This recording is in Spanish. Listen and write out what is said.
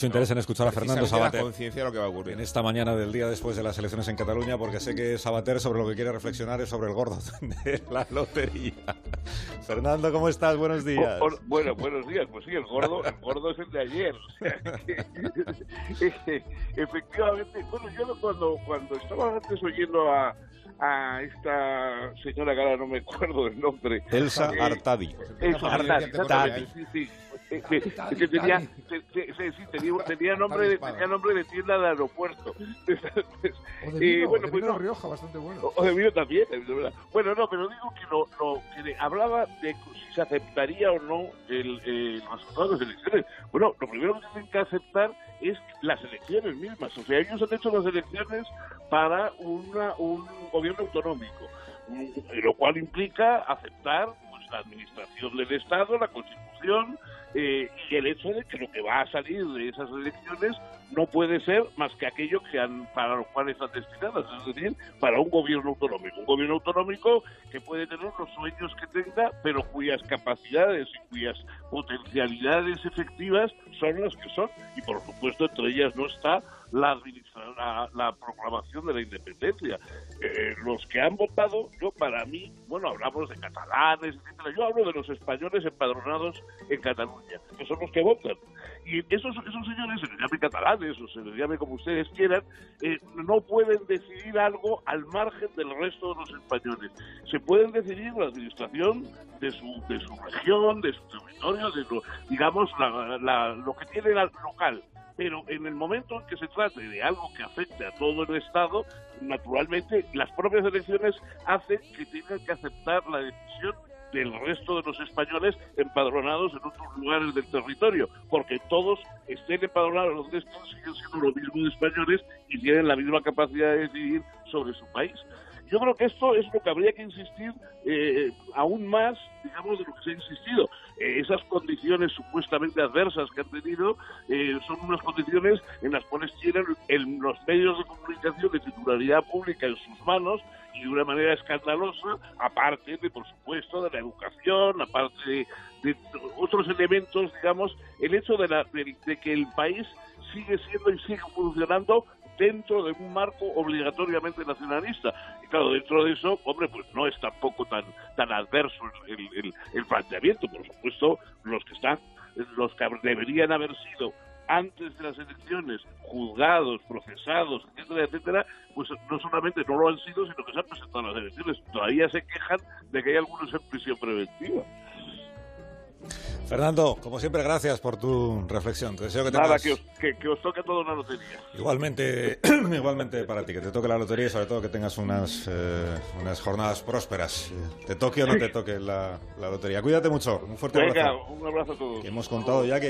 Su interés en escuchar a Fernando Sabater conciencia lo que va a ocurrir. en esta mañana del día después de las elecciones en Cataluña, porque sé que Sabater sobre lo que quiere reflexionar es sobre el gordo de la lotería. Fernando, ¿cómo estás? Buenos días. Bueno, buenos días. Pues sí, el gordo, el gordo es el de ayer. O sea, que- que, efectivamente, bueno, yo cuando, cuando estaba antes oyendo a, a esta señora que ahora no me acuerdo del nombre. Elsa eh, Artadi. Eso, Artadi. Artadi, sí, sí. Que tenía, nombre de, tenía nombre de tienda de aeropuerto. O de Eh, bueno, de pues no. Rioja, bastante bueno. O de vino también, de verdad. Bueno, no, pero digo que lo, lo que hablaba de si se aceptaría o no el, eh, de las elecciones. Bueno, lo primero que tienen que aceptar es las elecciones mismas. O sea, ellos han hecho las elecciones para una, un gobierno autonómico, mm, lo cual implica aceptar pues, la administración del Estado, la Constitución eh, y el hecho de que lo que va a salir de esas elecciones no puede ser más que aquello que han, para lo cual están destinadas, es decir, para un gobierno autonómico. Un gobierno autonómico que puede tener los sueños que tenga, pero cuyas capacidades y cuyas potencialidades efectivas son las que son. Y por supuesto, entre ellas no está la, la, la proclamación de la independencia. Eh, los que han votado, yo para mí, bueno, hablamos de catalanes, etcétera. Yo hablo de los españoles empadronados en Cataluña, que son los que votan. Y esos, esos señores, se les llame catalanes o se les llame como ustedes quieran, eh, no pueden decidir algo al margen del resto de los españoles. Se pueden decidir la administración de su, de su región, de su territorio, de lo, digamos, la- lo que tiene la local. Pero en el momento en que se trate de algo que afecte a todo el Estado, naturalmente las propias elecciones hacen que tengan que aceptar la decisión del resto de los españoles empadronados en otros lugares del territorio, porque todos estén empadronados donde estén, siguen siendo lo mismo de españoles y tienen la misma capacidad de decidir sobre su país. Yo creo que esto es lo que habría que insistir eh, aún más, digamos, de lo que se ha insistido. Eh, esas condiciones supuestamente adversas que han tenido eh, son unas condiciones en las cuales tienen los medios de comunicación de titularidad pública en sus manos y de una manera escandalosa, aparte de, por supuesto, de la educación, aparte de, de otros elementos, digamos, el hecho de, la, de- de que el país sigue siendo y sigue funcionando dentro de un marco obligatoriamente nacionalista. Y claro, dentro de eso, hombre, pues no es tampoco tan, tan adverso el, el- el planteamiento. Por supuesto, los que están, los que deberían haber sido antes de las elecciones juzgados, procesados, etcétera, etcétera, pues no solamente no lo han sido, sino que se han presentado a las elecciones. Todavía se quejan de que hay algunos en prisión preventiva. Fernando, como siempre, gracias por tu reflexión. Te deseo que Nada, tengas que os, que, que os toque toda una lotería. igualmente, igualmente para ti, que te toque la lotería y sobre todo que tengas unas, eh, unas jornadas prósperas. Eh, Te toque o no te toque la, la lotería. Cuídate mucho. Un fuerte Venga, abrazo. un abrazo a todos. Que hemos contado ya que ya